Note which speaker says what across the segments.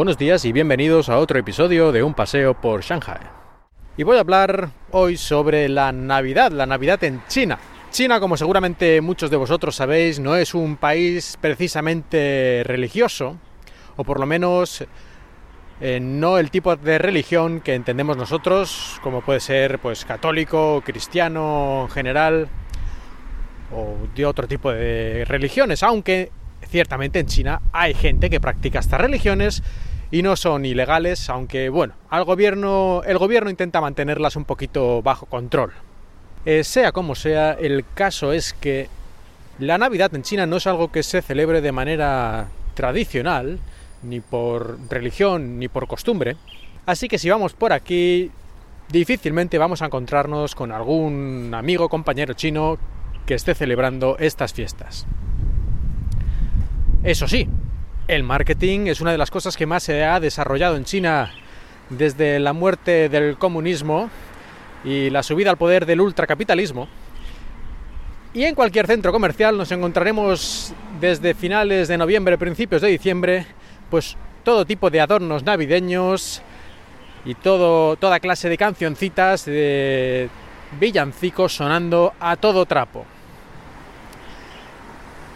Speaker 1: Buenos días y bienvenidos a otro episodio de Un paseo por Shanghai. Y voy a hablar hoy sobre la Navidad, la Navidad en China. China, como seguramente muchos de vosotros sabéis, no es un país precisamente religioso, o por lo menos eh, no el tipo de religión que entendemos nosotros, como puede ser pues católico, cristiano en general, o de otro tipo de religiones, aunque ciertamente en China hay gente que practica estas religiones y no son ilegales, aunque bueno, al gobierno, el gobierno intenta mantenerlas un poquito bajo control. Eh, sea como sea, el caso es que la Navidad en China no es algo que se celebre de manera tradicional, ni por religión, ni por costumbre. Así que si vamos por aquí, difícilmente vamos a encontrarnos con algún amigo compañero chino que esté celebrando estas fiestas. Eso sí, el marketing es una de las cosas que más se ha desarrollado en China desde la muerte del comunismo y la subida al poder del ultracapitalismo. Y en cualquier centro comercial nos encontraremos desde finales de noviembre, principios de diciembre, pues todo tipo de adornos navideños y todo, toda clase de cancioncitas de villancicos sonando a todo trapo.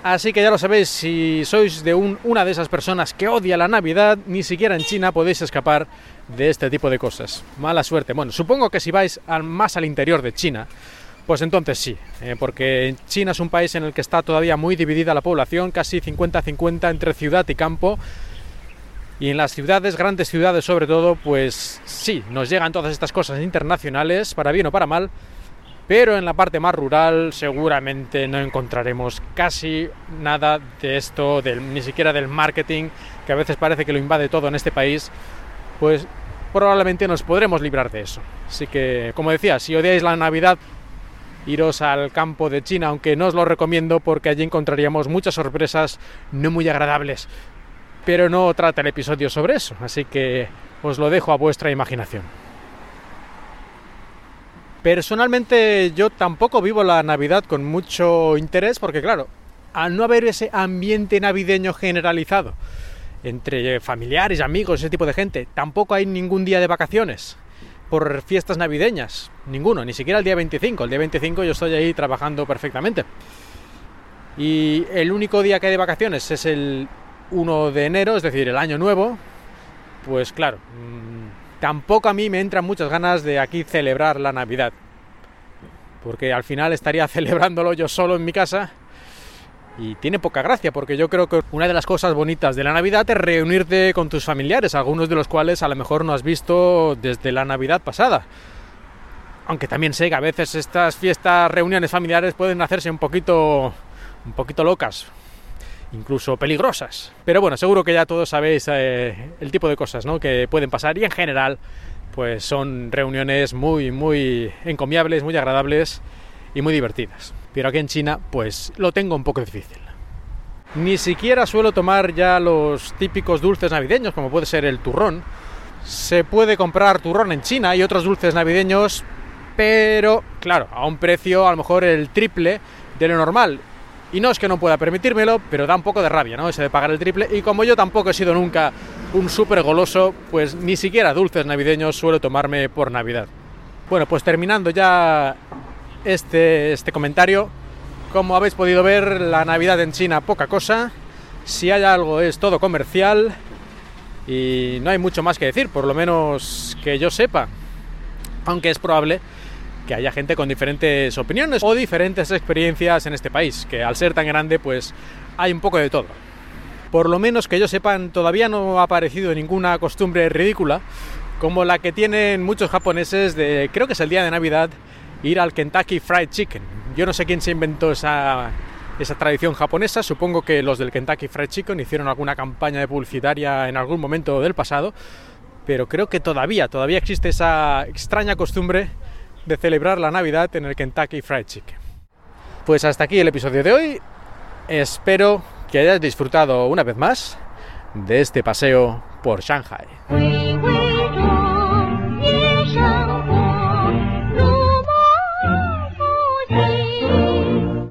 Speaker 1: Así que ya lo sabéis, si sois de una de esas personas que odia la Navidad, ni siquiera en China podéis escapar de este tipo de cosas. Mala suerte. Bueno, supongo que si vais más al interior de China, pues entonces sí, eh, porque China es un país en el que está todavía muy dividida la población, casi 50-50 entre ciudad y campo. Y en las ciudades, grandes ciudades sobre todo, pues sí, nos llegan todas estas cosas internacionales, para bien o para mal, pero en la parte más rural seguramente no encontraremos casi nada de esto, ni siquiera del marketing, que a veces parece que lo invade todo en este país, pues probablemente nos podremos librar de eso. Así que, como decía, si odiáis la Navidad, iros al campo de China, aunque no os lo recomiendo porque allí encontraríamos muchas sorpresas no muy agradables. Pero no trata el episodio sobre eso, así que os lo dejo a vuestra imaginación. Personalmente yo tampoco vivo la Navidad con mucho interés porque claro, al no haber ese ambiente navideño generalizado entre familiares, amigos, ese tipo de gente, tampoco hay ningún día de vacaciones por fiestas navideñas, ninguno, ni siquiera el día 25. El día 25 yo estoy ahí trabajando perfectamente. Y el único día que hay de vacaciones es el 1 de enero, es decir, el año nuevo. Pues claro, tampoco a mí me entran muchas ganas de aquí celebrar la Navidad. Porque al final estaría celebrándolo yo solo en mi casa. Y tiene poca gracia, porque yo creo que una de las cosas bonitas de la Navidad es reunirte con tus familiares, algunos de los cuales a lo mejor no has visto desde la Navidad pasada. Aunque también sé que a veces estas fiestas, reuniones familiares pueden hacerse un poquito, un poquito locas, incluso peligrosas. Pero bueno, seguro que ya todos sabéis eh, el tipo de cosas ¿no? que pueden pasar y en general pues son reuniones muy, muy encomiables, muy agradables y muy divertidas. Pero aquí en China pues lo tengo un poco difícil. Ni siquiera suelo tomar ya los típicos dulces navideños como puede ser el turrón. Se puede comprar turrón en China y otros dulces navideños, pero claro, a un precio a lo mejor el triple de lo normal y no es que no pueda permitírmelo, pero da un poco de rabia, ¿no? Ese de pagar el triple. Y como yo tampoco he sido nunca un súper goloso, pues ni siquiera dulces navideños suelo tomarme por Navidad. Bueno, pues terminando ya este, este comentario, como habéis podido ver, la Navidad en China poca cosa. Si hay algo es todo comercial y no hay mucho más que decir, por lo menos que yo sepa. Aunque es probable que haya gente con diferentes opiniones o diferentes experiencias en este país, que al ser tan grande pues hay un poco de todo. Por lo menos que yo sepan, todavía no ha aparecido ninguna costumbre ridícula como la que tienen muchos japoneses de, creo que es el día de Navidad, ir al Kentucky Fried Chicken. Yo no sé quién se inventó esa, esa tradición japonesa, supongo que los del Kentucky Fried Chicken hicieron alguna campaña publicitaria en algún momento del pasado, pero creo que todavía, todavía existe esa extraña costumbre de celebrar la Navidad en el Kentucky Fried Chicken. Pues hasta aquí el episodio de hoy. Espero que hayáis disfrutado una vez más de este paseo por Shanghai.